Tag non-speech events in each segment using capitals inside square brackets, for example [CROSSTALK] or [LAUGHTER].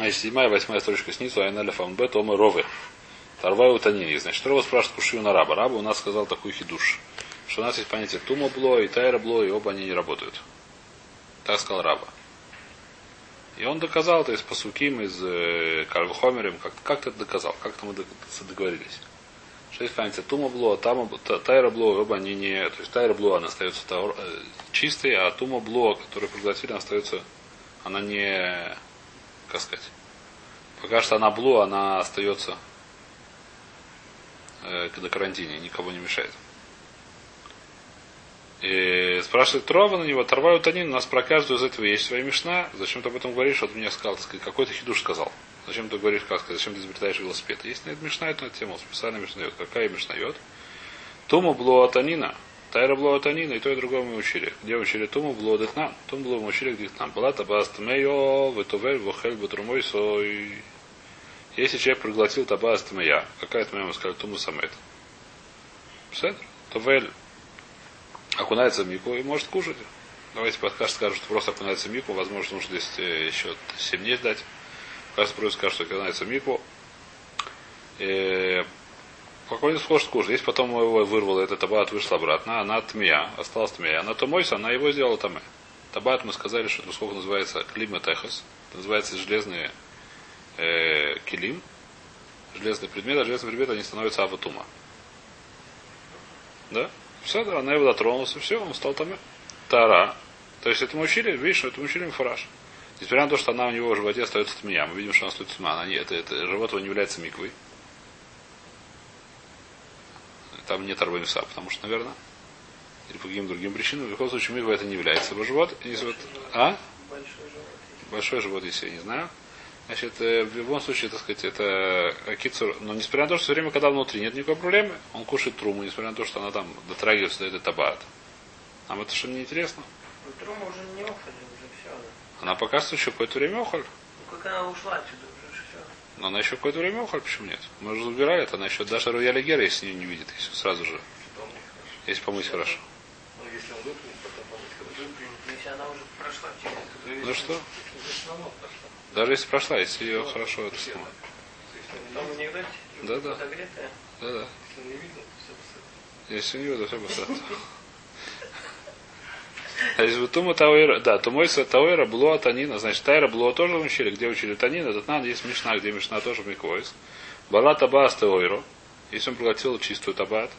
Значит, седьмая, восьмая строчка снизу, Айналя Фамбе, Тома Ровы. Тарвай утанини. Значит, Рова спрашивает Кушию на раба. Раба у нас сказал такой хидуш, что у нас есть понятие тума бло и тайра бло, и оба они не работают. Так сказал раба. И он доказал это из Пасуким, из э, Кальвхомерем, как, как ты это доказал, как-то мы договорились. Что есть понятие тума бло, тама, тайра бло, оба они не... То есть тайра бло, она остается э, чистой, а тума бло, которую проглотили, она остается, она не, как сказать, пока что она бло, она остается э, до карантине, никого не мешает. И спрашивает Трова на него, Тарваю Танин, у нас про каждую из этого есть своя мешна. Зачем ты об этом говоришь? Вот мне сказал, какой ты хидуш сказал. Зачем ты говоришь, как сказать, зачем ты изобретаешь велосипед? Есть на это мешна, это на тему, специально мешнает. Какая мешнает? Туму бло Танина. Тайра бло Танина, и то, и другое мы учили. Где учили Туму бло Детнам? Туму бло мы учили где нам. Была табаст мейо, ветовель, вохель, батрумой, сой. Если человек проглотил табаст мея, какая это мы сказали, Туму самет. Все? Товель окунается в мику и может кушать. Давайте подкаст скажут, что просто окунается в мику. Возможно, нужно здесь еще 7 дней ждать. Подкаст просто скажет, что окунается в мику. И спокойно сможет кушать. Если потом его вырвало, этот табат вышла обратно, она тмия, осталась тмия. Она то мойся, она его сделала там. Табат мы сказали, что это сколько называется клима техас. Называется железные э, килим. Железный предмет, а железный предмет они становятся аватума. Да? Все, да, она его дотронулся, все, он стал там. Тара. То есть это мы учили, видишь, это мы учили фараж. Несмотря на то, что она у него в животе остается тмия. Мы видим, что она стоит тьма. Она это, это, живот его не является миквой. Там нет арбамиса, потому что, наверное, или по каким другим причинам, в любом случае, миква это не является его живот. Если а? Большой живот. Большой живот, если я не знаю. Значит, э, в любом случае, так сказать, это кицур. Но несмотря на то, что все время, когда внутри нет никакой проблемы, он кушает труму, несмотря на то, что она там дотрагивается до этой табат. Нам это что не интересно? Ну, трума уже не охоль, уже все. Она пока что еще какое-то время охоль. Ну, как она ушла отсюда. Но она еще какое-то время охоль, почему нет? Мы уже забирали это, она еще даже рояля гера, если не, не видит, если сразу же. Если помыть хорошо. Ну, если он выплюнет, потом помыть. Если она уже прошла через Ну что? Даже если прошла, если ее хорошо это самое. Да, да. Да, да. Если не видно, все посадка. А тума тауэра, да, то мой тауэра блуа танина, значит, тайра блуа тоже учили, где учили танин, этот нам есть мешна, где мешна тоже миквойс. Бала табас теойро, если он проглотил чистую табат,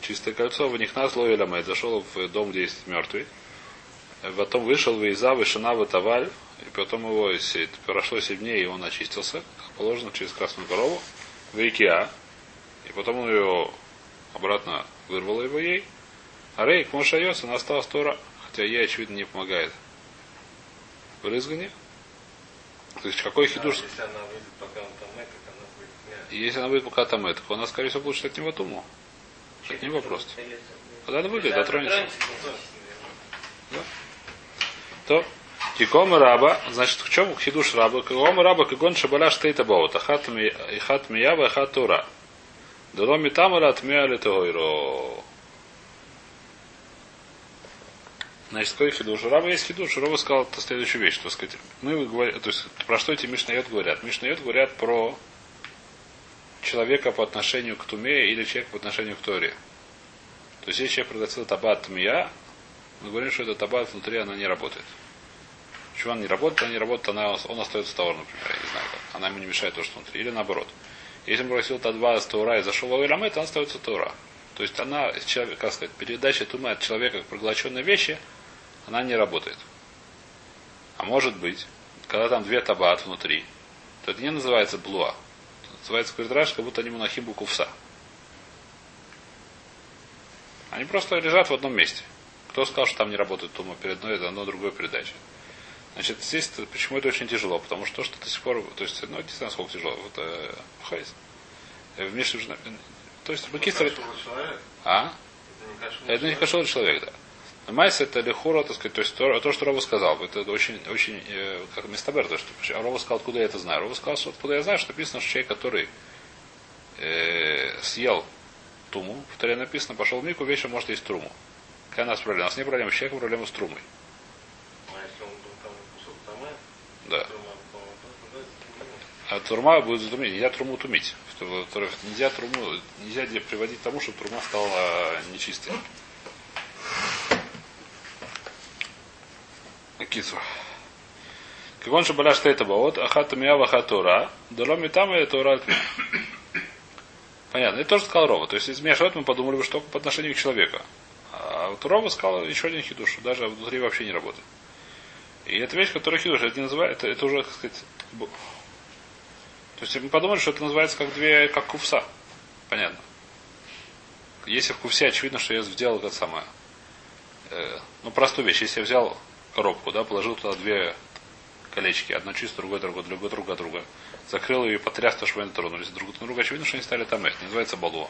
чистое кольцо, в них нас ловили ламет, зашел в дом, где есть мертвый, потом вышел в Иза, вышина в Таваль, и потом его, прошло 7 дней, и он очистился, как положено, через красную корову, в Икеа. И потом он ее обратно вырвал его ей. А Рейк Мошайос, она осталась Тора, хотя ей, очевидно, не помогает. В рызгане. То есть какой хидуш... Если она выйдет пока он там это, она будет Если она выйдет пока там это, она, скорее всего, будет от него туму. Это не вопрос. Когда она выйдет, дотронется. Да. То, Кикома раба, значит, в чем хидуш раба? Кикома раба, кигон шабаля штейта боута. Хат миява, хат тура. Доломи тамара отмея летогойро. Значит, какой хидуш? Раба есть хидуш. Раба сказал это следующую вещь, так сказать. Мы говорим, то есть, про что эти Мишнайот говорят? Мишнайот говорят про человека по отношению к туме или человека по отношению к торе. То есть, если человек проглотил табат тмия, мы говорим, что эта табат внутри, она не работает. Почему она не работает? Она не работает, она, он остается товар, например, я не знаю как. Она ему не мешает то, что внутри. Или наоборот. Если он бросил Тадва с Таура и зашел в Авирамет, он остается Таура. То есть она, как сказать, передача тумы от человека к проглоченной вещи, она не работает. А может быть, когда там две табат внутри, то это не называется блуа. Это называется квадраж, как будто они монахим букувса. Они просто лежат в одном месте. Кто сказал, что там не работает тума перед одной, это одно другое передача. Значит, здесь почему это очень тяжело? Потому что то, что до сих пор, то есть, ну, не знаю, сколько тяжело. Вот э, Хайс. Э, в Мише, то есть, Бакистер... А? Это не кошелый человек, да. Майс это лихура, так сказать, то есть то, то что Рова сказал, это очень, очень, э, как Мистабер, то, что Рова сказал, откуда я это знаю. Рова сказал, что откуда я знаю, что написано, что человек, который э, съел туму, в Таре написано, пошел в Мику, вечером может есть труму. Какая у нас проблема? У нас не проблема с человеком, проблема с трумой. А Да. а турма будет затумить. Нельзя труму тумить. Нельзя труму, нельзя приводить к тому, чтобы трума стала нечистой. Кицу. Кивон шабаля штейта баот, ахата миява хатура, даломи там и тура. Понятно. Это тоже сказал Рова. То есть, из Мешот мы подумали бы, что по отношению к человеку. А вот Рова сказал еще один хидуш, даже внутри вообще не работает. И это вещь, которая хидуш, это не называется, это, это уже, так сказать, то есть мы подумали, что это называется как две, как кувса. Понятно. Если в кувсе очевидно, что я сделал это самое. э, ну, простую вещь. Если я взял коробку, да, положил туда две колечки, одно чисто, другое, другое, другое, другое, другое. Закрыл ее и потряс, то, чтобы они тронулись друг на друга. Очевидно, что они стали там. Это называется балуа.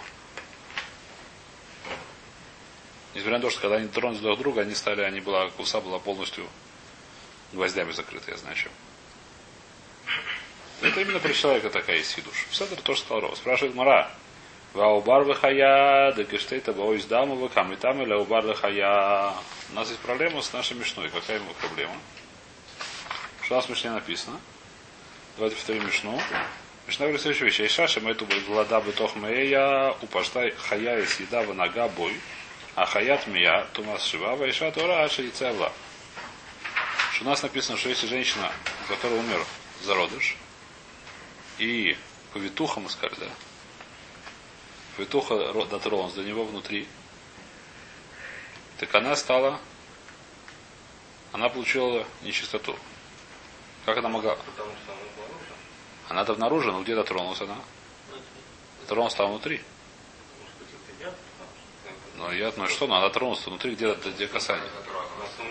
Несмотря на то, что когда они тронулись друг друга, они стали, они была, куса была полностью гвоздями закрыта, я знаю чем. Это именно про человека такая есть хидуш. Это тоже сказал Ров. Спрашивает Мара. Ваубар вахая, да гештейта баоис даму вакам и там или аубар вахая. У нас есть проблема с нашей мишной. Какая его проблема? Что у нас в Мишне написано? Давайте повторим Мишну. Мишна говорит следующую вещь. Айша шемайту влада бетох мея упаштай хая и съеда в нога бой. А хаят мия тумас шива вайша тора аша и цевла. Что у нас написано, что если женщина, у которой умер зародыш, и повитуха, мы сказали, да? Повитуха ро- дотронулась до него внутри, так она стала, она получила нечистоту. Как она могла? Потому что она была нужна. Она-то внаружи, но где дотронулась она? Дотронулась там внутри. Ну, я, ну что, ну, она дотронулась внутри, где, где касание.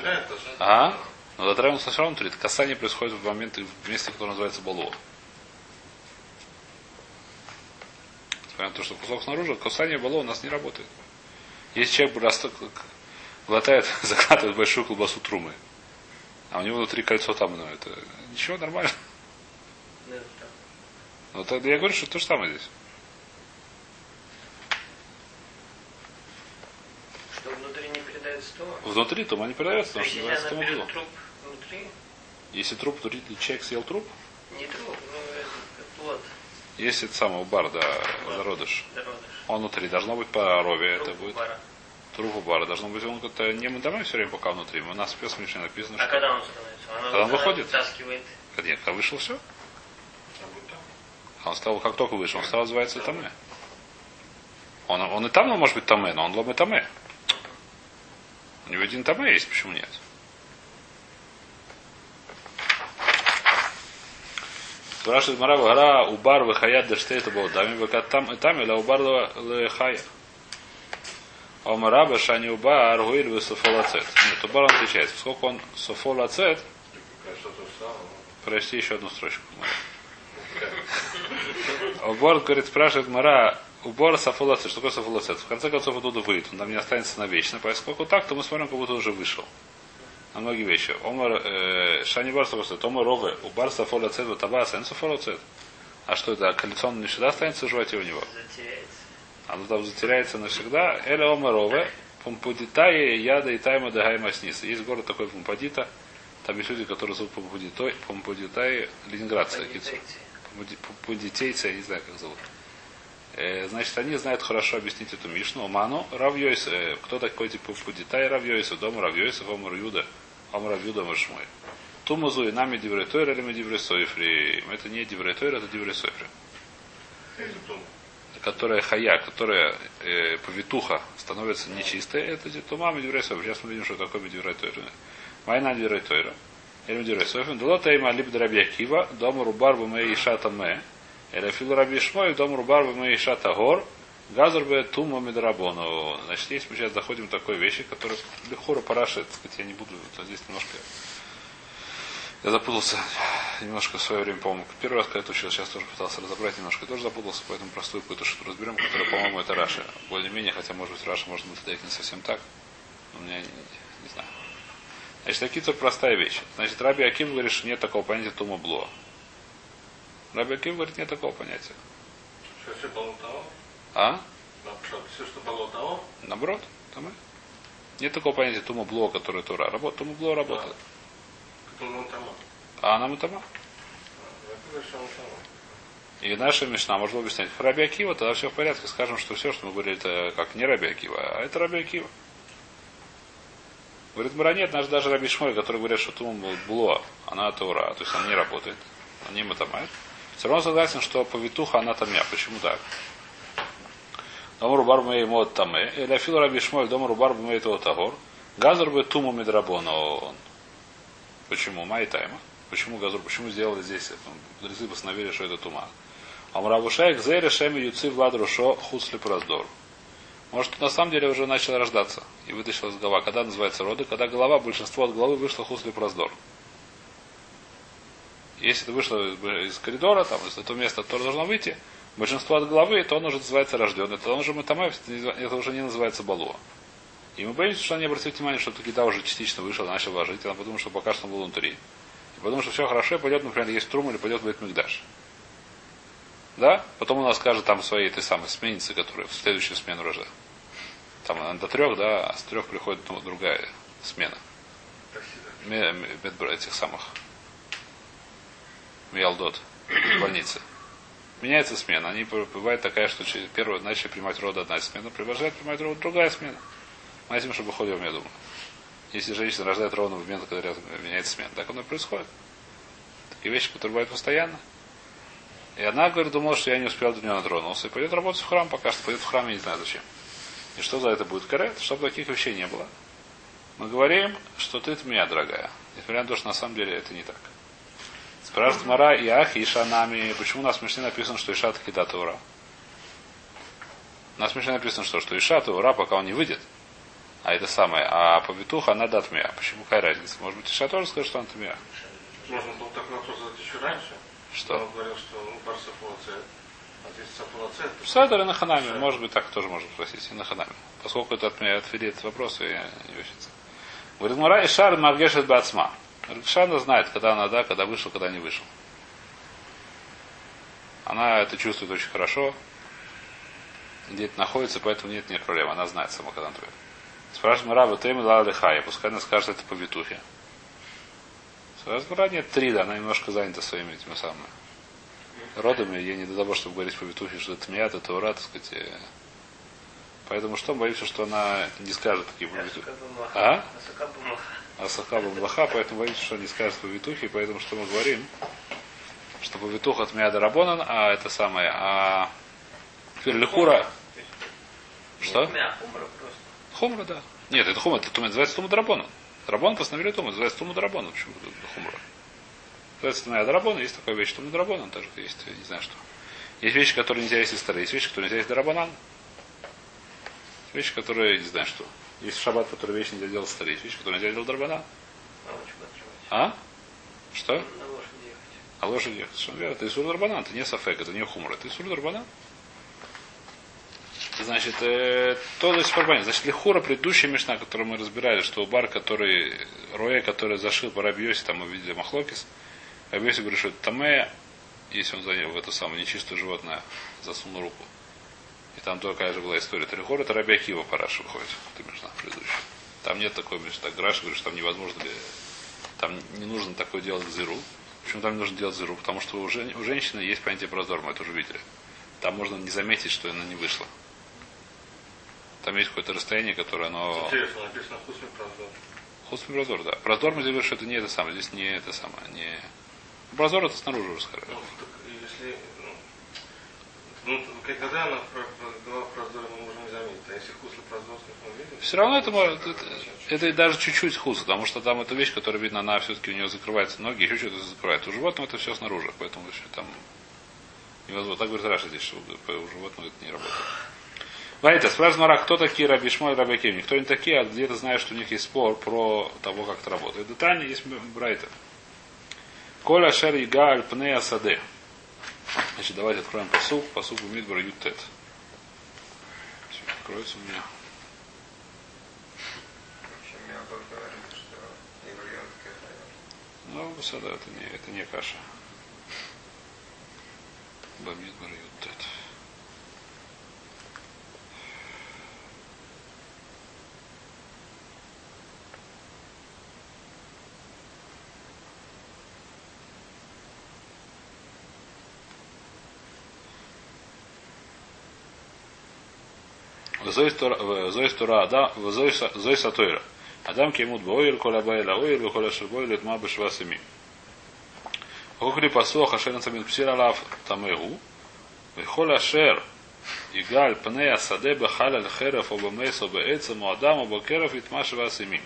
даже. А? Но дотронулся все равно внутри. Это касание происходит в момент, в месте, которое называется балуа. Несмотря на то, что кусок снаружи, касание балуа у нас не работает. Если человек расток, глотает, [LAUGHS] закатывает большую колбасу трумы, а у него внутри кольцо там, ну, это ничего, нормально. Ну, тогда я говорю, что то же самое здесь. Что внутри не передается то. Внутри тума не передается, То потому что если называется она тума берет было. труп внутри, Если труп, внутри, человек съел труп, не труп, ну, это как плод, если это самый бар, да, зародыш, он внутри, должно быть по рове, это будет бара. труп у бара, должно быть, он как-то не мы домой все время пока внутри, у нас в спецмише написано, А что когда он становится? Когда он она выходит? вытаскивает. когда, когда вышел все, он стал, как только вышел, он стал называется таме. Он, он и там он может быть таме, но он лом и таме. У него один таме есть, почему нет? Спрашивает Марава, гора убар выхаят дештейта был дами выкат там и там или убар лехая. А у Мараба шани убар гуиль вы софолацет. Нет, убар он отличается. Сколько он софолацет. Прочти еще одну строчку. Убор, говорит, спрашивает Мара, убор сафулацет. Что такое сафулацет? В конце концов, оттуда выйдет. Он там не останется навечно. Поскольку так, то мы смотрим, как будто уже вышел. На многие вещи. Омар, шани бар сафулацет. Омар рове. Убар сафулацет. Вот аба сен сафулацет. А что это? Кольцо он не всегда останется в животе у него? Оно там затеряется навсегда. Эля омар рове. Пумпудитае яда и тайма дагайма снис. Есть город такой Пумпадита. Там есть люди, которые зовут Пумпудитой, Пумпудитай, Ленинградцы, Кицур. Пудитейцы, я не знаю, как зовут. Значит, они знают хорошо объяснить эту Мишну. Ману, Равьёйс, э, кто такой типа Пудитай Равьёйс, дома Равьёйсов, Омар Юда, Омар Юда Машмой. Тумазу и нами Дивретойр или мы Дивресойфри. Это не Дивретойр, это Дивресойфри. Которая хая, которая э, повитуха становится нечистой, это тума Медивресойфри. Сейчас мы видим, что такое Медивретойр. Майна Дивретойра. Или Медивресойфри. Долота има либо Драбьякива, дома Рубар Баме и Шата. Или Фил Раби Шмой, дома Рубар Баме и Шата Гор. Газарбе Тума Медрабону. Значит, здесь мы сейчас доходим до такой вещи, которая легко парашит, так сказать, я не буду, вот здесь немножко я запутался немножко в свое время, по-моему, первый раз, когда это учил, сейчас тоже пытался разобрать немножко, тоже запутался, поэтому простую какую-то штуку разберем, которая, по-моему, это Раша. Более-менее, хотя, может быть, Раша может быть это не совсем так, у меня не, не знаю. Значит, такие простая вещь. Значит, Раби Аким говорит, что нет такого понятия тума бло. Раби Аким говорит, нет такого понятия. Все, все было того. А? Все, что было того. Наоборот, там и- нет такого понятия тума бло, которое тура. Работа, тума бло работает. Там. А она мутама. Я там. И наша Мишна может объяснять, как Раби Акива, тогда все в порядке. Скажем, что все, что мы говорили, это как не Раби Акива, а это Раби Акива. Говорит, Мара, нет, наш даже Раби Шмой, который говорят, что Тум было, она Таура, то есть она не работает, она не матамает. Все равно согласен, что повитуха она тамя. Почему так? Дома рубар мэй мод таме. Или афил Раби Шмой, дома рубар мэй то тагор. Газар бы туму медрабона он. Почему? Май тайма. Почему газур? Почему сделали здесь? Мудрецы постановили, что это тума. Амравушайк зе решеми юци влад рушо хусли праздор. Может, на самом деле уже начал рождаться и вытащил из голова. Когда называется роды? Когда голова, большинство от головы вышло хусли праздор. Если это вышло из коридора, там, из этого места, то должно выйти, большинство от головы, то он уже называется рожденный. То он уже матамай, это уже не называется балуа. И мы боимся, что они обратят внимание, что Тукита уже частично вышел, начал ложить, и он подумал, что пока что он был внутри. И потому что все хорошо, и пойдет, например, есть трум или пойдет в Мигдаш. Да? Потом у нас скажет там своей этой самой сменницы, которая в следующую смену рождает. Там до трех, да, а с трех приходит другая смена. Этих самых. Миалдот. Больницы. Меняется смена. Они бывает такая, что первую начали принимать роды одна смена, продолжает принимать роды другая смена. Мы этим, чтобы ходим, я думаю. Если женщина рождает ровно в момент, когда меняется смена. Так оно и происходит. Такие вещи, которые бывают постоянно. И она, говорит, думала, что я не успел до нее натронулся. И пойдет работать в храм, пока что пойдет в храм, я не знаю зачем. И что за это будет карет? Чтобы таких вещей не было. Мы говорим, что ты меня, дорогая. Несмотря на то, что на самом деле это не так. Спрашивает Мара и Ах, и Шанами. Почему у нас в Мишне написано, что Иша таки ура? У нас в Мишне написано, что, что Иша ура, пока он не выйдет. А это самое. А по витуха она дат мя. Почему какая разница? Может быть, Иша тоже скажет, что она тмя. Можно было такой вопрос задать еще раньше. Что? Он говорил, что ну, бар сапулацет. Здесь сапулацет. Седер и на ханаме. Может быть, так тоже можно спросить. И на ханаме. Поскольку это от меня отвели этот вопрос, я не очень. Говорит, Мара и Шар Маргешет Бацма. Шана знает, когда она да, когда вышел, когда не вышел. Она это чувствует очень хорошо. Где это находится, поэтому нет нет проблем. Она знает сама, когда она твоя. Спрашивает Мара, ты ему дала лихая. Пускай она скажет это по витухе. Спрашивает нет, три, да, она немножко занята своими этими самыми родами. Ей не до того, чтобы говорить по витухе, что это мят, это ура, так сказать. Поэтому что, боимся, что она не скажет такие по витухе. А? Асаха Бамлаха, поэтому боимся, что не скажет по витухе, поэтому что мы говорим? Что по витух от Миада Рабонан, а это самое, а Фирлихура. Что? Хумра, да. Нет, это хумра, это называется Тума Драбона. Рабон постановили Тума, называется Тума Драбона. Почему хумра? Называется Тума Драбона, есть такая вещь, Тума Драбона, даже есть, не знаю что. Есть вещи, которые нельзя есть из старые, есть вещи, которые нельзя есть Драбанан. Вещи, которые, не знаю что. Есть шаббат, который вещи нельзя делать старые. Есть вещи, которые нельзя делать Драбана. А? Что? А лошадь ехать. Что верно? Это Исур Дарбанан, это не Сафек, это не Хумра, это Исур Дарбанан. Значит, э, то есть Парбанин. Значит, Лихура, предыдущая мешна, которую мы разбирали, что бар, который, Роя, который зашил по Рабиосе, там мы видели Махлокис, Рабиосе говорит, что это Тамея, если он занял в это самое нечистое животное, засунул руку. И там такая же была история. Трихор это Раби Акива Параша выходит. Это Мишна предыдущая. Там нет такой Мишна. Граш говорит, что там невозможно ли, там не нужно такое делать зиру. Почему там не нужно делать зиру? Потому что у, жен, у женщины есть понятие прозор, мы это уже видели. Там можно не заметить, что она не вышла. Там есть какое-то расстояние, которое оно... Интересно, написано Хусми Прозор. Хусми Прозор, да. Прозор мы говорим, что это не это самое. Здесь не это самое. Не... Прозор это снаружи уже сказали. Ну, так, если ну, когда она была прозора, мы можем не заметить. А если хусли прозорских мы видим? Все равно это может, это, это даже чуть-чуть хус, потому что там эта вещь, которая видно, она все-таки у нее закрывается ноги, еще что-то закрывает. У животного это все снаружи, поэтому еще там невозможно. Так говорит Раша здесь, что у животного это не работает. Вайта, спрашивает Мара, кто такие Раби Шмой и Раби Аким? Никто не такие, а где-то знаешь, что у них есть спор про того, как это работает. Детально есть Брайта. Коля Шер Ига Альпнея Саде. Значит, давайте откроем посук. Посук в Мидбар Ютет. Откроется у меня. Ну, да, это не, это не каша. Бамидбар Ютет. Зоис Тура Адам, Зоис Атойра. Адам кемут бойль, коля байла ойль, коля шибойль, тма бешвасими. Окли пасу хашерен самин псир алав тамегу. Вихол ашер יגאל פני השדה בחל על חרף או במס או בעצם או אדם או בקרב יטמע שבעה סמים.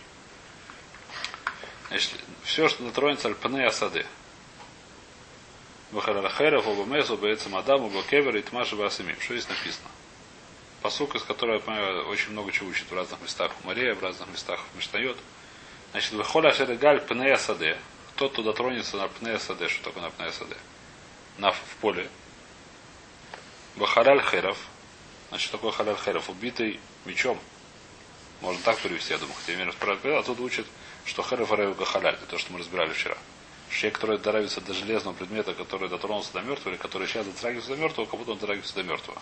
Значит, все, что натронется аль пне асаде. Бахар херев, оба месу, бейцем адаму, бакевер и тмаши басимим. Что здесь написано? Посук, из которого, я понимаю, очень много чего учит в разных местах в Мария, в разных местах в Миштайот. Значит, выхоля шерегаль пнея саде. Кто туда тронется на пнея саде. Что такое на пнея саде? На, в поле. Бахараль херов. Значит, такой халяль херов. Убитый мечом. Можно так перевести, я думаю. Хотя я имею а тут учит, что херов араю халяль. Это то, что мы разбирали вчера. Человек, который доравится до железного предмета, который дотронулся до мертвого, или который сейчас дотрагивается до мертвого, как будто он дотрагивается до мертвого.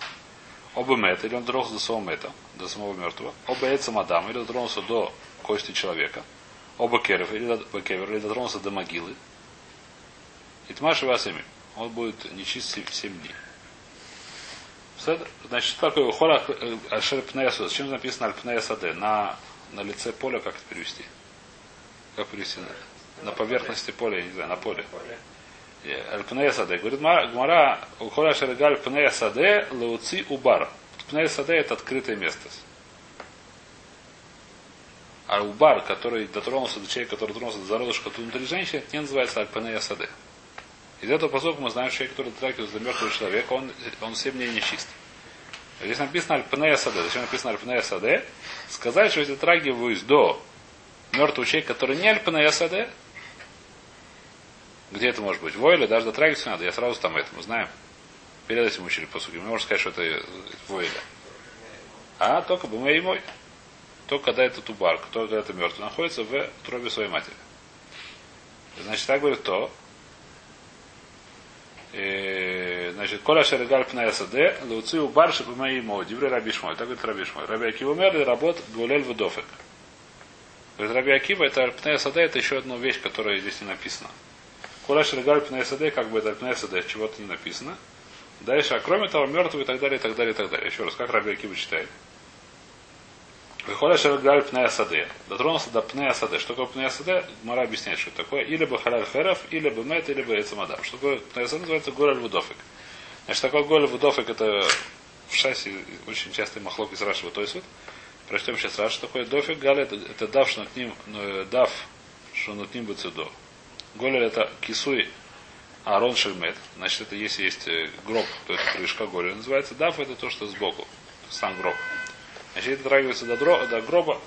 Оба мета, или он дотронулся до самого мета, до самого мертвого. Оба эца мадам, или дотронулся до кости человека. Оба керев, или, кевер, или дотронулся до могилы. И тмаши васами. Он будет нечист 7 дней. Значит, что такое хора ашерпнеясу? Зачем написано альпнеясаде? На, на лице поля как это перевести? Как перевести? На, на поверхности поля, я не знаю, на поле. Альпнея саде. Говорит Гмара, ухора шерегаль пнея саде, лауци убар. Пнея саде это открытое место. А убар, который дотронулся до человека, который дотронулся до зародышка внутри женщины, не называется альпнея саде. Из этого посока мы знаем, что человек, который дотрагивается до мертвого человека, он, он 7 дней нечист. Здесь написано альпнея саде. Зачем написано альпнея саде? Сказать, что если дотрагиваюсь до мертвого человека, который не альпнея саде, где это может быть? Войле, даже дотрагиваться надо. Я сразу там это, мы знаем. Перед этим учили по сути. Мы можем сказать, что это войле. А только бы мы и мой. Только когда это тубар, только когда это мертвый, находится в тробе своей матери. Значит, так говорит то. И, значит, Коля Шерегаль Пнаэсаде, Луцию Барши по моей мо, Дивре Раби Шмой. Так говорит Раби Шмой. Раби Акива умер, работ Гулель Вдофек. Говорит, Раби Акива, это Пнаэсаде, это еще одна вещь, которая здесь не написана. Коля Шерегаль Пнаэсаде, как бы это Пнаэсаде, чего-то не написано. Дальше, а кроме того, мертвый и так далее, и так далее, и так далее. Еще раз, как Раби Акива читает. Выходит Шергаль Пнея Саде. Дотронулся до Пнея Саде. Что такое Пнея Саде? Мара объясняет, что это такое. Или бы Халяль Херов, или бы Мет, или бы Эцамадам. Что такое Пнея Саде называется Гораль Вудофик. Значит, такое Гораль Вудофик это в шасси очень частый махлок из Раши вот. Прочтем сейчас Раш. Что такое Дофик? Галя это, это дав, что над ним, дав, что над ним бацидо. Голель это кисуй Арон Шельмет. Значит, это если есть гроб, то это крышка Голель называется. Дав это то, что сбоку. Сам гроб. Значит, это дотрагивается до, дро, до гроба,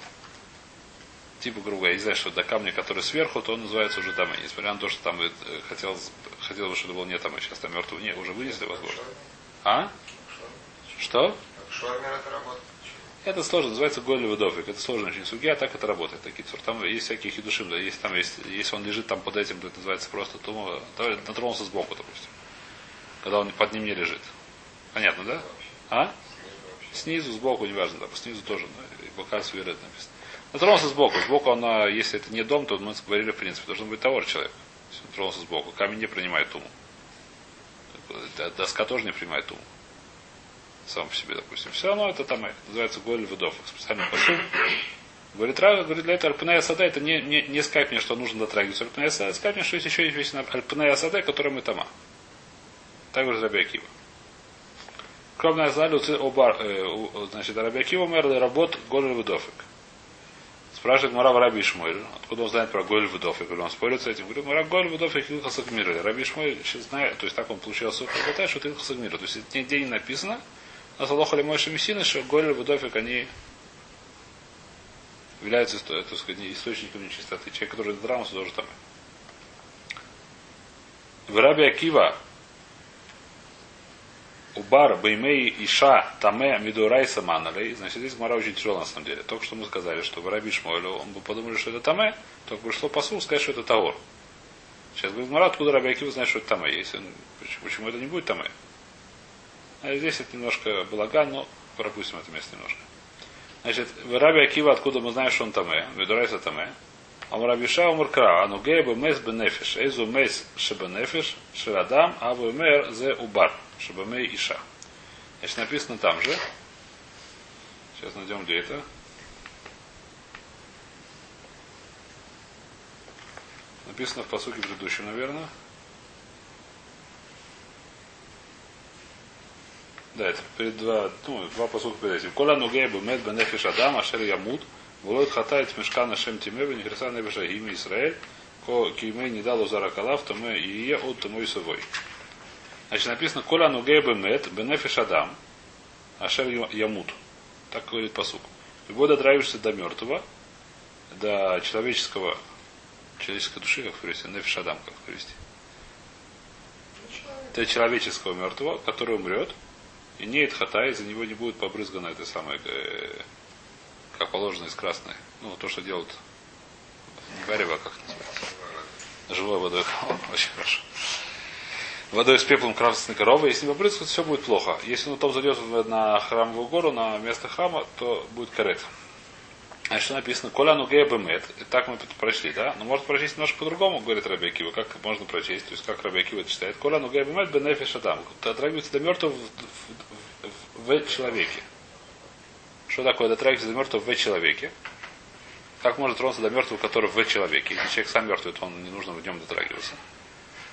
типа, грубо говоря, я не знаю, что до камня, который сверху, то он называется уже там, несмотря на то, что там хотел, хотел бы, чтобы это был не там, а сейчас там мертвый, не, уже вынесли, возможно. А? Что? Это сложно, называется Голли Выдофик. Это сложно очень суги, а так это работает. Такие Там есть всякие хидушим, да, если там есть, если он лежит там под этим, то это называется просто тума, натронулся сбоку, допустим. Когда он под ним не лежит. Понятно, да? А? Снизу, сбоку, неважно, да, снизу тоже, да, бока сверет написано. Натронулся сбоку. Сбоку она, если это не дом, то мы говорили, в принципе, должен быть товар человек. Если он тронулся сбоку. Камень не принимает туму. Доска тоже не принимает туму. Сам по себе, допустим. Все равно это там называется голь выдов. Специальный посыл. Говорит, Рава, говорит, для этого Альпная Сада это не, не, не сказать мне, что нужно дотрагиваться Альпная Сада, сказать мне, что есть еще есть Альпная Сада, которая мы тома. Так говорит Раби Акива. Кровная знали оба, э, значит, Рабиакива умер работ Голь Вдофик. Спрашивает Мара Раби Шмуэль, откуда он знает про Голь Вдофик, или он спорит с этим. Говорит, Мара Голь Вдофик Илха Сагмира. Раби Шмуэль знает, то есть так он получил суд, что это Илха Сагмира. То есть это нигде не написано, на Салоха Мойша Мессина, что Голь Вдофик, они являются, так сказать, источником нечистоты. Человек, который драмался, тоже там. В Раби Акива, Убар Баймей Иша Таме Мидурайса Маналей. Значит, здесь Мара очень тяжело на самом деле. Только что мы сказали, что в Раби Шмуэлю, он бы подумали, что это Таме, только пришло посыл сказать, что это Таор. Сейчас говорит Мара, откуда Раби Акива знает, что это Таме. Почему, почему это не будет Таме? А здесь это немножко балаган, но пропустим это место немножко. Значит, в Раби Акива, откуда мы знаем, что он Таме, Мидурайса Таме, Амрабиша умркра, ану гейбе мес бенефиш, эйзу мес шебенефиш, шерадам, абу мер зе убар. Шабамей Иша. Значит, написано там же, Сейчас найдем где это. Написано в посуке предыдущем, наверное. Да, это перед два, ну, два посука перед этим. Кола нугей бумет бенефиш адам, ашер ямут, волой хатает мешка шем тиме, бенехриса небеша ими Исраэль, ко кимей не дал узара калав, то мы и е от тому и собой. Значит, написано, кола нугей бемет бенефиш адам, ашер ямут. Так говорит посук. Любой дотраиваешься до мертвого, до человеческого, человеческой души, как перевести, нефиш адам, как перевести. До человеческого мертвого, который умрет, и не хата, из-за него не будет побрызгано это самое, э, как положено из красной. Ну, то, что делают не варево, а как называется. Живой водой. Очень хорошо. Водой с пеплом красной коровы. Если не побрызгать, все будет плохо. Если он потом зайдет на храмовую гору, на место храма, то будет карет. Что написано? Коля нугея бемет. Так мы прочли, да? Но может прочесть немножко по-другому, говорит Рабиакива. Как можно прочесть? То есть как Рабиакива читает? Коля нугея бемет бенефи шатам. Дотрагивается до мертвого в, в, в, в человеке. Что такое дотрагиваться до мертвого в человеке? Как может тронуться до мертвого, который в человеке? Если человек сам мертвый, то он не нужно в нем дотрагиваться.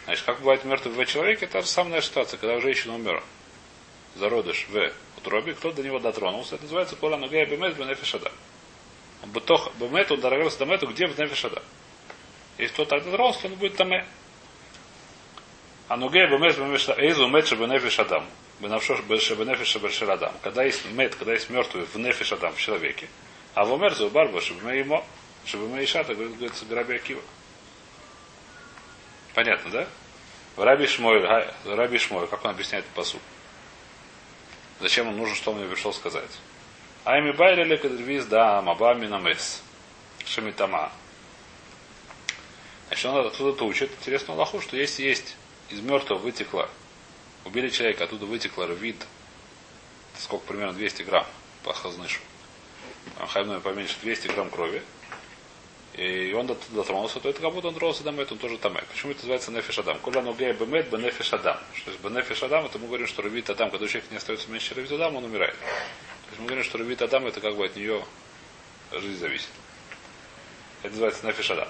Значит, как бывает мертвый в человеке, это самая ситуация, когда женщина умер. Зародыш в утробе, кто до него дотронулся, это называется кола нугея бемет бенефи шатам. Бутох бемету дорогался до мету, где в нефишада. Если кто так дотронулся, он будет таме. А нуге бемеш бемеш эйзу мет шебенефиш адам. Бенавшош шебенефиш шебершир адам. Когда есть мет, когда есть мертвый в нефиш адам в человеке. А в умер за барба шебеме ему. Шебеме иша, так говорится Раби Акива. Понятно, да? В Раби Шмой, Раби Шмой, как он объясняет посуд? Зачем он нужен, что он мне пришел сказать? Айми байлили кадрвиз да маба минамес. Шамитама. Значит, он оттуда учит интересную лоху, что если есть из мертвого вытекло, убили человека, оттуда вытекло рвид, сколько примерно 200 грамм по хазнышу. Хаймной поменьше 200 грамм крови. И он дотронулся, то это как будто он тронулся до мет, он тоже тамэ. Почему это называется нефиш адам? Коля ногея бемет бенефиш адам. Что есть бенефиш адам, это мы говорим, что рвит адам, когда у человека не остается меньше рвит адам, он умирает есть мы говорим, что Рубит Адам это как бы от нее жизнь зависит. Это называется Нефиш Адам.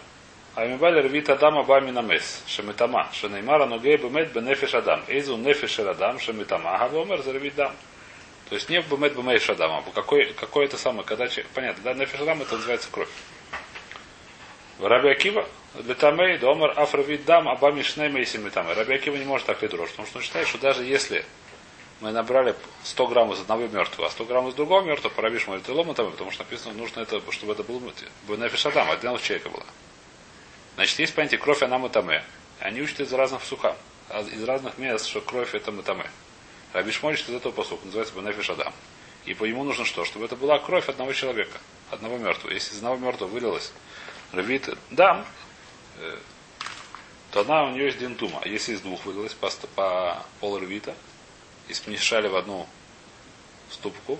А Мибали Рвит Адам Аба Минамес, Шемитама, Шенеймара Ногей Бемет Бенефиш Адам, Эйзу Нефиш Адам, Шемитама, Гавомер Зарвит Дам. То есть не Бемет Бемеш Адам, а какой, какой это самое, когда понятно, да, Нефиш Адам это называется кровь. Раби Акива, Летамей, Домар, Афравит Дам, Аба Мишней Мейси Митамей. Раби Акива не может так лидрожь, потому что он считает, что даже если мы набрали 100 грамм из одного мертвого, а 100 грамм из другого мертвого, парабиш мой ломотом, потому что написано, нужно это, чтобы это был нефиш адам, одного человека было. Значит, есть понятие кровь она мутаме. Они учат из разных сухам, из разных мест, что кровь это мутаме. Рабиш учит из этого посуха, называется бенефиш адам. И по ему нужно что? Чтобы это была кровь одного человека, одного мертвого. Если из одного мертвого вылилось рвит дам, э, то она у нее есть дентума. А если из двух вылилось по, по пол рвита, и смешали в одну ступку,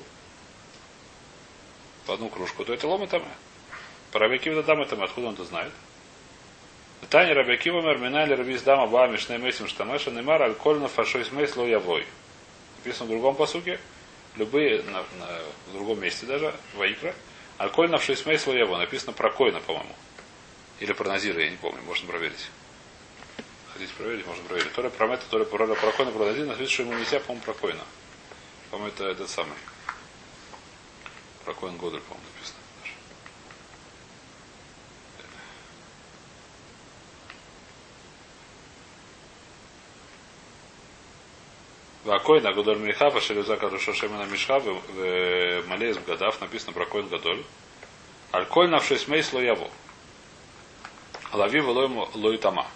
в одну кружку, то это лома там. По Рабиакива дам это, откуда он это знает? Таня Рабиакива мерминали рабис дама ба мишней месим штамеша немар алькольна фашой смейс ло явой. Написано в другом посуке, любые, на, на, в другом месте даже, Ваикра, алькольна фашой смейс ло яво. Написано про койна, по-моему. Или про Назира, я не помню, можно проверить. Хотите проверить, можно проверить. Тора про это, Тора про про койна, про один, написано, что ему нельзя, по-моему, про койна. По-моему, это этот самый. Про коин Годель, по-моему, написано. Вакойна Гудоль Михава, Шелюза Карушо Шемена Мишха, в Малеез Гадав написано про Коин Гадоль. Альколь навшись мей слояво. Лави лой тама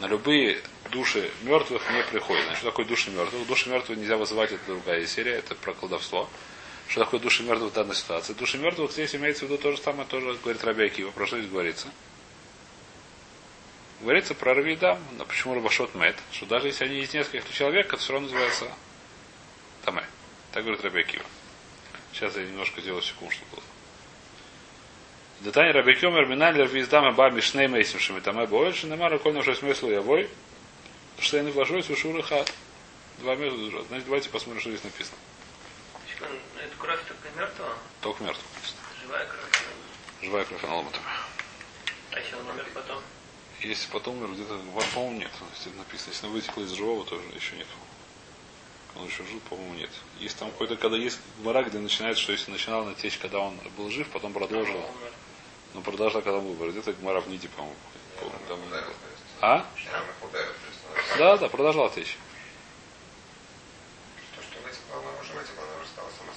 на любые души мертвых не приходит. Значит, что такое души мертвых? Души мертвых нельзя вызывать, это другая серия, это про колдовство. Что такое души мертвых в данной ситуации? Души мертвых здесь имеется в виду то же самое, тоже говорит Рабиакива, про что здесь говорится. Говорится про Равидам, но почему Рабашот Мед, что даже если они есть несколько человек, это все равно называется Таме. Так говорит Рабиакива. Сейчас я немножко сделаю секунду, чтобы было. Детани Рабикюмер Миналер Виздама Ба Мишней Мейсим Шамитаме Больше Немара Кольна Шесть Смыслу Явой Что я не вложусь в Шура Хат. Два месяца Значит, давайте посмотрим, что здесь написано. Это кровь только мертвого? Только мертвого. Живая кровь. Живая кровь она ломота. А если он умер потом? Если потом умер, где-то, по-моему, нет. Если написано, если она вытекла из живого, тоже еще нет. Он еще жил, по-моему, нет. Есть там какой-то, когда есть гмара, где начинается, что если начинал она течь, когда он был жив, потом продолжил. Умер. Но продолжила, когда он был. Где-то гмара в Ниде, по-моему. Там-. А? Да, да, продолжала течь.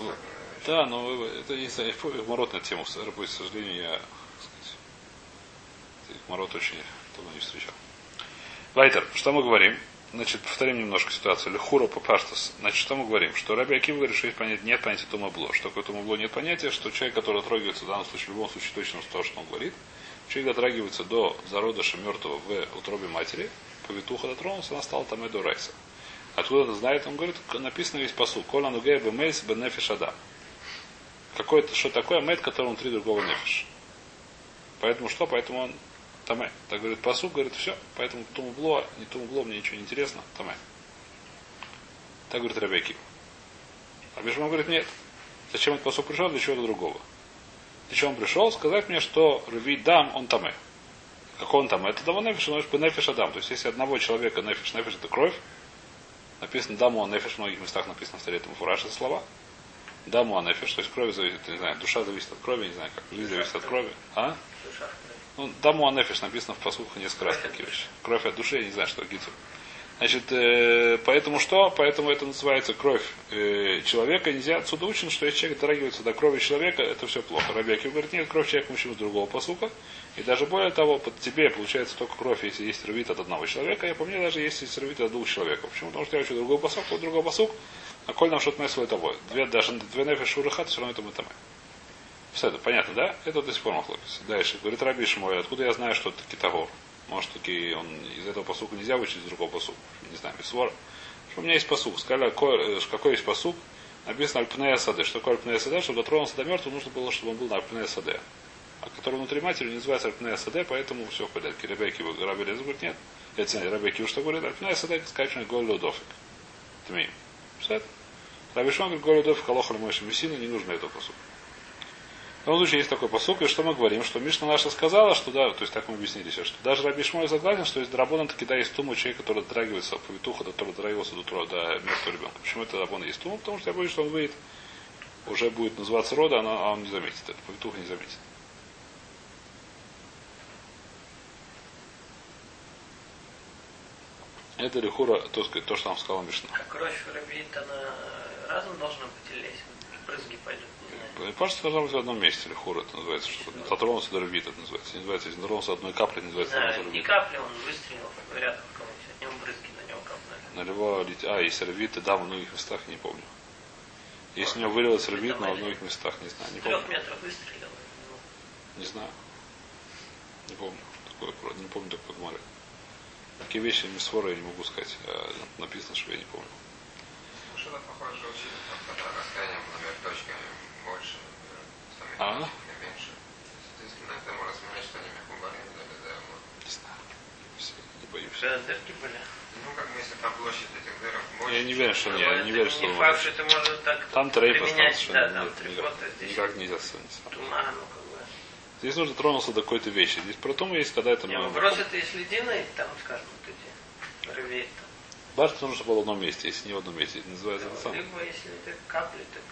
Вещью. Да, но это не знаю, гморот тему. С РП, к сожалению, я, так сказать, гморот очень давно не встречал. Вайтер, что мы говорим? Значит, повторим немножко ситуацию. Лехура папаштас. Значит, что мы говорим? Что Раби Акив говорит, что есть понятие, нет понятия тумабло. Что такое тумабло? Нет понятия, что человек, который трогается, в данном случае, в любом случае, точно то, что он говорит, человек дотрагивается до зародыша мертвого в утробе матери, повитуха дотронулся, она стала там и до райса. Откуда он знает? Он говорит, написано весь посуд. Кола нугей бемейс бенефиш адам. Какой-то, что такое мед, который внутри другого нефиш. Поэтому что? Поэтому он Таме. Так говорит посуд, говорит, все, поэтому тумубло, не тумубло, мне ничего не интересно, Таме. Так говорит Рабяки. А Бишман говорит, нет. Зачем этот посуд пришел, для чего-то другого. Для чего он пришел? Сказать мне, что Рви дам, он Таме. Какой он там? Это дама нефиш, но по нефиш адам. То есть, если одного человека нефиш, нефиш это кровь, написано даму нефиш, в многих местах написано в старе фураж это слова. Даму нефиш, то есть кровь зависит, не знаю, душа зависит от крови, не знаю как, жизнь зависит от крови. А? Душа. Ну, даму анефиш написано в посухах несколько раз такие вещи. Кровь от души, я не знаю, что гицу. Значит, э, поэтому что? Поэтому это называется кровь э, человека. Нельзя отсюда учен, что если человек дотрагивается до крови человека, это все плохо. Рабяки говорит, нет, кровь человека мужчины другого посука. И даже более того, под тебе получается только кровь, если есть рвит от одного человека, я помню, даже если есть рвит от двух человек. Почему? Потому что я учу другой посук, вот другой посук, а коль нам что-то месло того. Две, даже две нефиш шурахат, все равно это мы там. Все это понятно, да? Это до сих пор махлокис. Дальше. Говорит Раби Шмой, откуда я знаю, что это китагор? Может, таки он из этого посука нельзя вычесть из другого посука. Не знаю, без свора. Что у меня есть посук. Сказали, какой, э, какой есть посук? Написано альпнея саде. Что такое альпнея саде? Чтобы дотронулся до мертвого, нужно было, чтобы он был на альпнея саде. А который внутри матери не называется альпнея саде, поэтому все в порядке. Ребекки, Раби Леза говорит, нет. Это не Рабеки, что говорит, альпнея саде, скачивание голь лодофик. Тмей. Все это. Раби Шон говорит, голь лодофик, алоха мойши мессина, не нужно этого посука. В любом случае есть такой посук, и что мы говорим, что Мишна наша сказала, что да, то есть так мы объяснили сейчас, что даже Раби Шмой согласен, что есть драбон, таки да, есть тума человек, который дотрагивается, повитуха, который дотрагивался до, до мертвого ребенка. Почему это драбон есть тума? Потому что я боюсь, что он выйдет, уже будет называться рода, а, а он не заметит это, повитуха не заметит. Это лихура, то, то, что нам сказала Мишна. А кровь рабит, она разом должна быть или брызги пойдут? Не должна быть в одном месте, лихура это называется, что дотронулся до рвит, это называется. Не называется, если дотронулся одной капли, не Не называется до ни рвит. капли он выстрелил рядом в кого-нибудь, от него брызги на него капнули. На него. А, есть рвит, и да, в многих местах, не помню. Если у него вылилось рвит, но во многих местах, не знаю, не помню. трех метров выстрелил. ну, Не знаю. Не помню. Такое, про- не помню такой гмары. Такие вещи мисфора я не могу сказать. а написано, что я не помню. Что-то похоже, что учили, там, когда расстояние, например, точками больше, А? меньше. Соответственно, это можно сменять что-нибудь мехубарим, да, да, да. вот. Не знаю. Не боюсь. Да, дырки были. Ну, как бы, если там площадь этих дырок больше. Я не верю, что Ну, не, я не верю, что не факт, что это можно так Там трейп применять, остался, да, что там три никак, фото, здесь никак нельзя сравнить. туман, ну, как бы. Здесь нужно тронуться до какой-то вещи. Здесь про туму есть, когда это... Не, вопрос это если длинный, там, скажем, вот эти рвей, Башня нужно, чтобы было в одном месте, если не в одном месте. Это называется это там, самое. либо если это капли, так...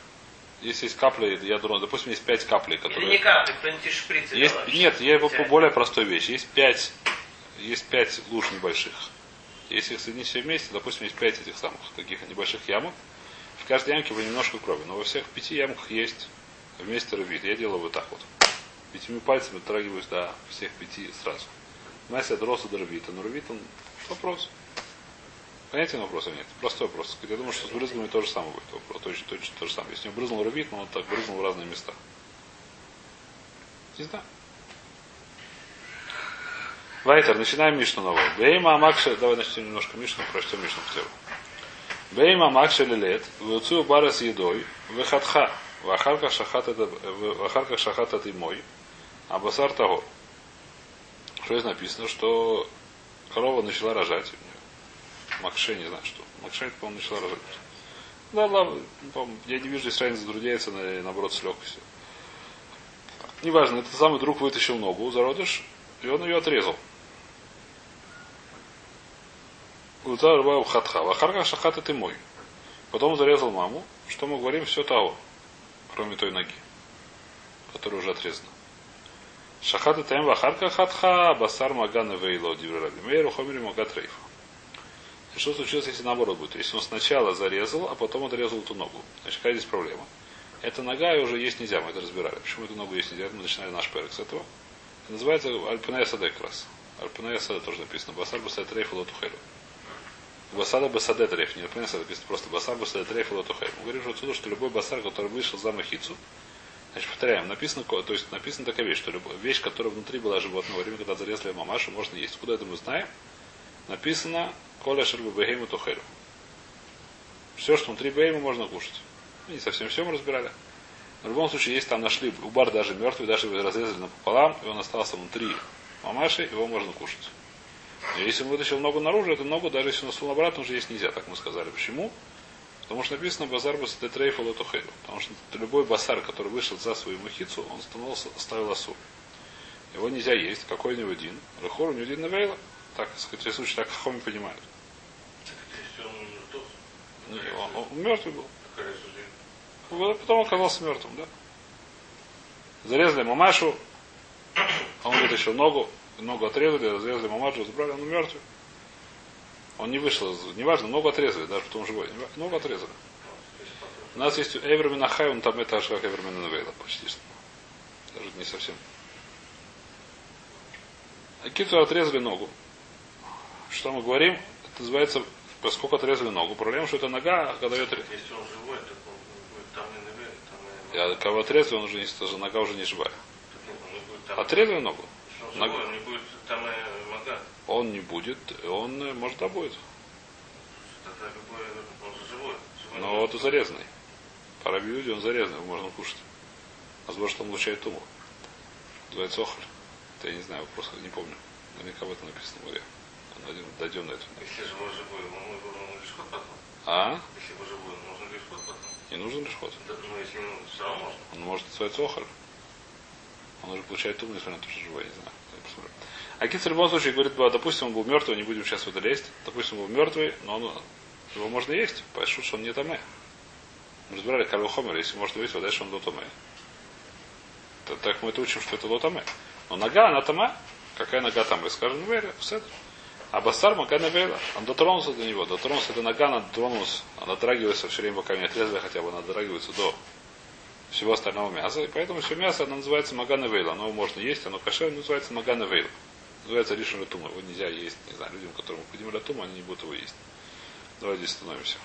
Если есть капли, я думаю, допустим, есть пять каплей, Или которые... не капли, кто-нибудь из шприца Есть, нет, я его по более простой вещи. Есть пять, есть пять луж небольших. Если их соединить все вместе, допустим, есть пять этих самых таких небольших ямок. В каждой ямке по немножко крови, но во всех пяти ямках есть вместе рвит. Я делаю вот так вот. Пятими пальцами дотрагиваюсь до всех пяти сразу. Настя от роста до рвита. Но рвит он вопрос. Понятия вопроса нет. Простой вопрос. Я думаю, что с брызгами то же самое будет. Вопрос. Точно, точно то же самое. Если у него брызнул рвит, но он так брызнул в разные места. Не знаю. Вайтер, начинаем Мишну новую. Бейма Макша, давай начнем немножко Мишну, прочтем Мишну целом. Бейма Макша лилет, вуцу бара с едой, выхатха, вахарка шахат это, вахарка шахат это мой, а басар того. Что здесь написано, что корова начала рожать. Макше, не знаю что. Макше, это, по-моему, начала рожать. Да, ладно, я не вижу здесь разницы, затрудняется на, наоборот с легкостью. Неважно, этот самый друг вытащил ногу зародыш, и он ее отрезал. Удар хатха. Вахарка шахат ты мой. Потом зарезал маму. Что мы говорим? Все того. Кроме той ноги, которая уже отрезана. Шахат тем вахарка хатха, басар магана вейло дивраби мейру хомери магат Что случилось, если наоборот будет? Если он сначала зарезал, а потом отрезал эту ногу. Значит, какая здесь проблема? Эта нога уже есть нельзя, мы это разбирали. Почему эту ногу есть нельзя? Мы начинали наш перек с этого. Это называется Альпинея Саде как раз. Альпинея Саде тоже написано. Басар Басар Трейф Лотухелю. Басада Басаде Трейф. Не Альпинея Саде написано просто Басар Басаде Трейф Лотухелю. Мы говорим отсюда, что любой басар, который вышел за махицу, Значит, повторяем, написано, то есть написана такая вещь, что любая вещь, которая внутри была животного, во время, когда зарезали мамашу, можно есть. Куда это мы знаем? Написано Коля Шербу Бегейму Тухелю. Все, что внутри Бейма, можно кушать. Ну, не совсем все мы разбирали. В любом случае, если там нашли убар даже мертвый, даже его разрезали напополам, и он остался внутри мамаши, его можно кушать. И если он вытащил ногу наружу, эту ногу, даже если он сунул обратно, уже есть нельзя, так мы сказали. Почему? Потому что написано базар басатрейфа лотухейду. Потому что любой басар, который вышел за свою махицу, он становился, ставил осу. Его нельзя есть. Какой у него дин? Рахор у него дин навейла. Так, сказать, случай так хоми понимают. Не, он, он, он мертвый был. Потом оказался мертвым, да? Зарезали мамашу, он вытащил ногу, ногу отрезали, разрезали мамашу, забрали, он мертвый. Он не вышел, неважно, ногу отрезали, даже потом живой. Ногу отрезали. У нас есть Эвермина Хай, он там это аж как Эвермина Навейла, почти что. Даже не совсем. Акиту отрезали ногу. Что мы говорим? Это называется, поскольку отрезали ногу. Проблема, что это нога, когда ее отрезали. Если он живой, то он будет там и наверх, там и... Я кого отрезали, он уже не, нога уже не живая. Отрезали ногу? Он живой, он не будет там мага. Он не будет, он, э, может, да будет. Тогда любой, он же живой. живой Но вот зарезанный. По Рабиуде он зарезанный, его можно кушать. Возможно, что он получает туму. Называется охоль. Это я не знаю, вопрос не помню. Наверняка об этом написано в море. Дойдем на это. Если живой живой, он нужно лишь ход потом. А? Если его живой, нужно лишь ход потом. Не нужен лишь ход. Да, ну, если ему все равно можно. Он может называется охоль. Он уже получает туму, несмотря на то, что живой, я не знаю. Я посмотрю. А Кит в любом случае говорит, допустим, он был мертвый, не будем сейчас в это лезть. Допустим, он был мертвый, но он, его можно есть. Пойшут, что он не таме. Мы разбирали Карлу Хомер, если можно есть, дальше он лотаме. Так мы это учим, что это лотаме. Но нога, она тама. Какая нога там? Мы скажем, вере, все. А Басар Мака Навейла, он дотронулся до него, дотронулся до нога, она дотронулась, она дотрагивается все время, пока не отрезали хотя бы, она дотрагивается до всего остального мяса. И поэтому все мясо, оно называется Магана Вейла. Оно можно есть, оно кошер, называется Магана Вейла. Называется Ришин Тума. Его нельзя есть, не знаю, людям, которым необходимо Тума, они не будут его есть. Давайте здесь остановимся.